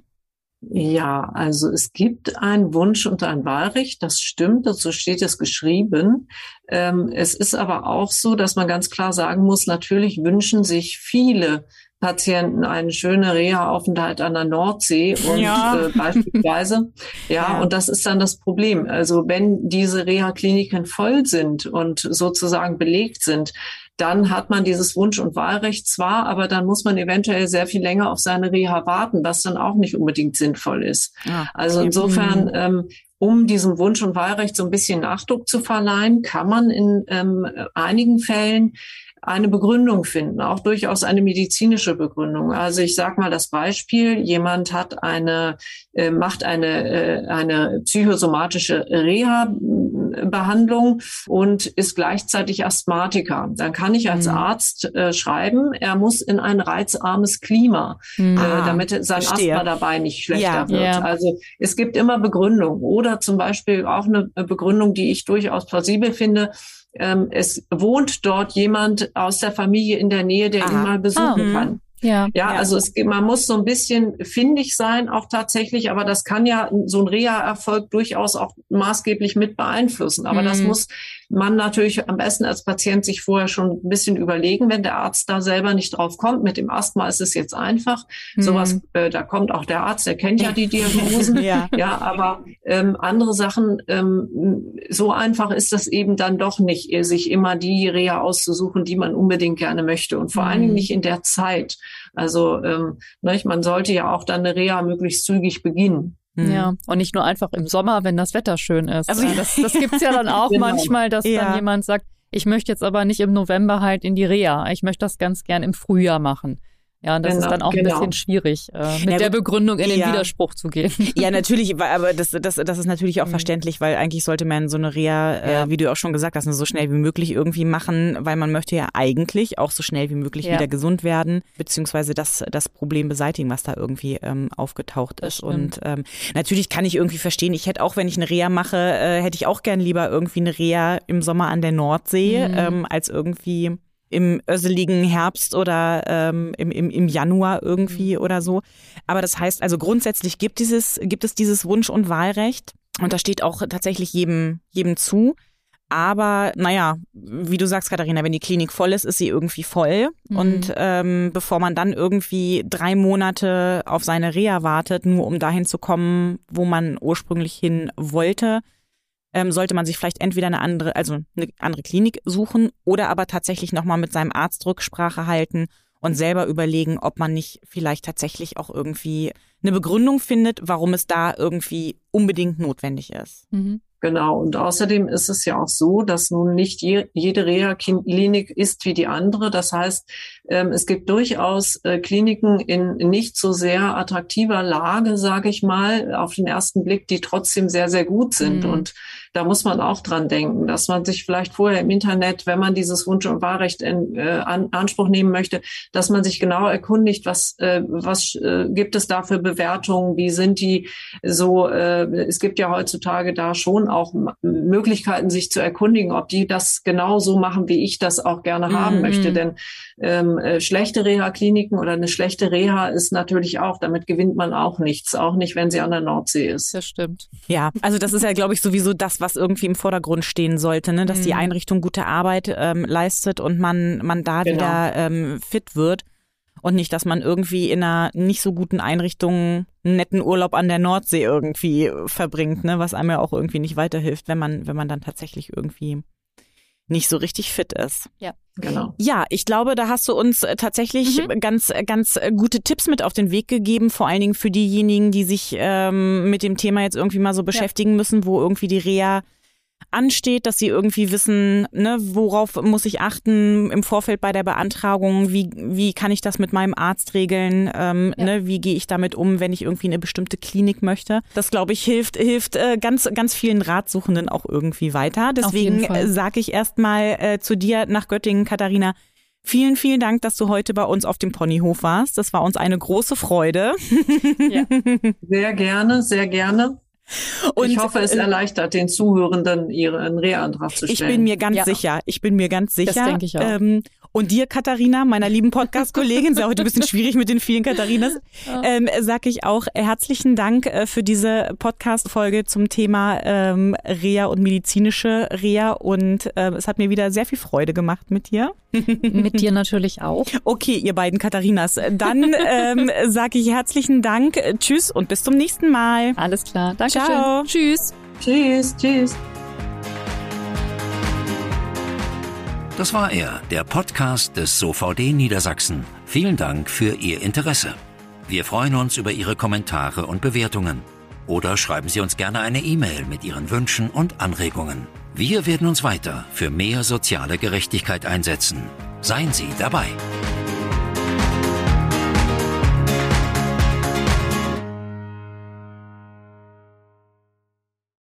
D: Ja, also es gibt einen Wunsch und ein Wahlrecht, das stimmt, so steht es geschrieben. Ähm, es ist aber auch so, dass man ganz klar sagen muss, natürlich wünschen sich viele Patienten einen schönen Reha-Aufenthalt an der Nordsee und ja. äh, beispielsweise. Ja, ja, und das ist dann das Problem. Also wenn diese Reha-Kliniken voll sind und sozusagen belegt sind, dann hat man dieses Wunsch- und Wahlrecht zwar, aber dann muss man eventuell sehr viel länger auf seine Reha warten, was dann auch nicht unbedingt sinnvoll ist. Ah, also insofern, ähm, um diesem Wunsch- und Wahlrecht so ein bisschen Nachdruck zu verleihen, kann man in ähm, einigen Fällen eine Begründung finden, auch durchaus eine medizinische Begründung. Also ich sage mal das Beispiel, jemand hat eine, äh, macht eine, äh, eine psychosomatische Reha-Behandlung und ist gleichzeitig Asthmatiker. Dann kann ich als mhm. Arzt äh, schreiben, er muss in ein reizarmes Klima, mhm. äh, damit sein Verstehe. Asthma dabei nicht schlechter ja. wird. Ja. Also es gibt immer Begründungen oder zum Beispiel auch eine Begründung, die ich durchaus plausibel finde, ähm, es wohnt dort jemand aus der Familie in der Nähe, der Aha. ihn mal besuchen ah, kann. Ja, ja, ja, also es, man muss so ein bisschen findig sein, auch tatsächlich, aber das kann ja so ein Reha-Erfolg durchaus auch maßgeblich mit beeinflussen. Aber mhm. das muss man natürlich am besten als Patient sich vorher schon ein bisschen überlegen, wenn der Arzt da selber nicht drauf kommt. Mit dem Asthma ist es jetzt einfach. Mhm. Sowas, äh, da kommt auch der Arzt, der kennt ja die Diagnosen. ja. ja, aber ähm, andere Sachen, ähm, so einfach ist das eben dann doch nicht, sich immer die Reha auszusuchen, die man unbedingt gerne möchte. Und vor mhm. allen Dingen nicht in der Zeit. Also ähm, ne, man sollte ja auch dann eine Reha möglichst zügig beginnen.
C: Mhm. Ja, und nicht nur einfach im Sommer, wenn das Wetter schön ist. Also das, das gibt's ja dann auch genau. manchmal, dass ja. dann jemand sagt, ich möchte jetzt aber nicht im November halt in die Reha. Ich möchte das ganz gern im Frühjahr machen. Ja, und das genau, ist dann auch genau. ein bisschen schwierig, äh, mit ja, der Begründung in den ja. Widerspruch zu gehen.
B: Ja, natürlich, aber das, das, das ist natürlich auch mhm. verständlich, weil eigentlich sollte man so eine Reha, äh, ja. wie du auch schon gesagt hast, so schnell wie möglich irgendwie machen, weil man möchte ja eigentlich auch so schnell wie möglich wieder gesund werden, beziehungsweise das, das Problem beseitigen, was da irgendwie ähm, aufgetaucht ist. Und ähm, natürlich kann ich irgendwie verstehen, ich hätte auch, wenn ich eine Reha mache, äh, hätte ich auch gern lieber irgendwie eine Reha im Sommer an der Nordsee, mhm. ähm, als irgendwie im össeligen Herbst oder ähm, im, im, im Januar irgendwie mhm. oder so. Aber das heißt also grundsätzlich gibt, dieses, gibt es dieses Wunsch- und Wahlrecht und das steht auch tatsächlich jedem, jedem zu. Aber naja, wie du sagst, Katharina, wenn die Klinik voll ist, ist sie irgendwie voll. Mhm. Und ähm, bevor man dann irgendwie drei Monate auf seine Reha wartet, nur um dahin zu kommen, wo man ursprünglich hin wollte, ähm, sollte man sich vielleicht entweder eine andere, also eine andere Klinik suchen oder aber tatsächlich nochmal mit seinem Arzt Rücksprache halten und selber überlegen, ob man nicht vielleicht tatsächlich auch irgendwie eine Begründung findet, warum es da irgendwie unbedingt notwendig ist.
D: Mhm. Genau. Und außerdem ist es ja auch so, dass nun nicht je, jede Reha-Klinik ist wie die andere. Das heißt, ähm, es gibt durchaus äh, Kliniken in nicht so sehr attraktiver Lage, sage ich mal, auf den ersten Blick, die trotzdem sehr, sehr gut sind. Mhm. Und da muss man auch dran denken, dass man sich vielleicht vorher im Internet, wenn man dieses Wunsch- und Wahlrecht in äh, an, Anspruch nehmen möchte, dass man sich genau erkundigt, was, äh, was äh, gibt es da für Bewertungen, wie sind die so, äh, es gibt ja heutzutage da schon auch Möglichkeiten, sich zu erkundigen, ob die das genau so machen, wie ich das auch gerne haben mhm. möchte. Denn ähm, äh, schlechte Reha-Kliniken oder eine schlechte Reha ist natürlich auch, damit gewinnt man auch nichts, auch nicht, wenn sie an der Nordsee ist.
C: Das stimmt.
B: Ja, also das ist ja, glaube ich, sowieso das, was irgendwie im Vordergrund stehen sollte, ne? dass mhm. die Einrichtung gute Arbeit ähm, leistet und man, man da genau. wieder ähm, fit wird und nicht, dass man irgendwie in einer nicht so guten Einrichtung einen netten Urlaub an der Nordsee irgendwie verbringt, ne, was einem ja auch irgendwie nicht weiterhilft, wenn man, wenn man dann tatsächlich irgendwie nicht so richtig fit ist.
C: Ja.
B: Genau. Ja, ich glaube, da hast du uns äh, tatsächlich mhm. ganz, ganz äh, gute Tipps mit auf den Weg gegeben, vor allen Dingen für diejenigen, die sich ähm, mit dem Thema jetzt irgendwie mal so beschäftigen ja. müssen, wo irgendwie die Reha ansteht, dass sie irgendwie wissen, ne, worauf muss ich achten im Vorfeld bei der Beantragung, wie, wie kann ich das mit meinem Arzt regeln, ähm, ja. ne, wie gehe ich damit um, wenn ich irgendwie eine bestimmte Klinik möchte. Das, glaube ich, hilft, hilft äh, ganz, ganz vielen Ratsuchenden auch irgendwie weiter. Deswegen äh, sage ich erstmal äh, zu dir nach Göttingen, Katharina, Vielen, vielen Dank, dass du heute bei uns auf dem Ponyhof warst. Das war uns eine große Freude.
D: Ja. Sehr gerne, sehr gerne. Und ich hoffe, es äh, erleichtert den Zuhörenden, ihren Rehantrag zu stellen.
B: Ich bin mir ganz ja. sicher. Ich bin mir ganz sicher. Das
C: denke ich auch. Ähm,
B: und dir, Katharina, meiner lieben Podcast-Kollegin, ist ja heute ein bisschen schwierig mit den vielen Katharinas, ähm, sage ich auch herzlichen Dank äh, für diese Podcast-Folge zum Thema ähm, Reha und medizinische Reha. Und äh, es hat mir wieder sehr viel Freude gemacht mit dir.
C: Mit dir natürlich auch.
B: Okay, ihr beiden Katharinas. Dann ähm, sage ich herzlichen Dank. Tschüss und bis zum nächsten Mal.
C: Alles klar. Danke.
B: Ciao.
C: Tschüss.
D: Tschüss. Tschüss.
A: Das war er, der Podcast des SOVD Niedersachsen. Vielen Dank für Ihr Interesse. Wir freuen uns über Ihre Kommentare und Bewertungen. Oder schreiben Sie uns gerne eine E-Mail mit Ihren Wünschen und Anregungen. Wir werden uns weiter für mehr soziale Gerechtigkeit einsetzen. Seien Sie dabei.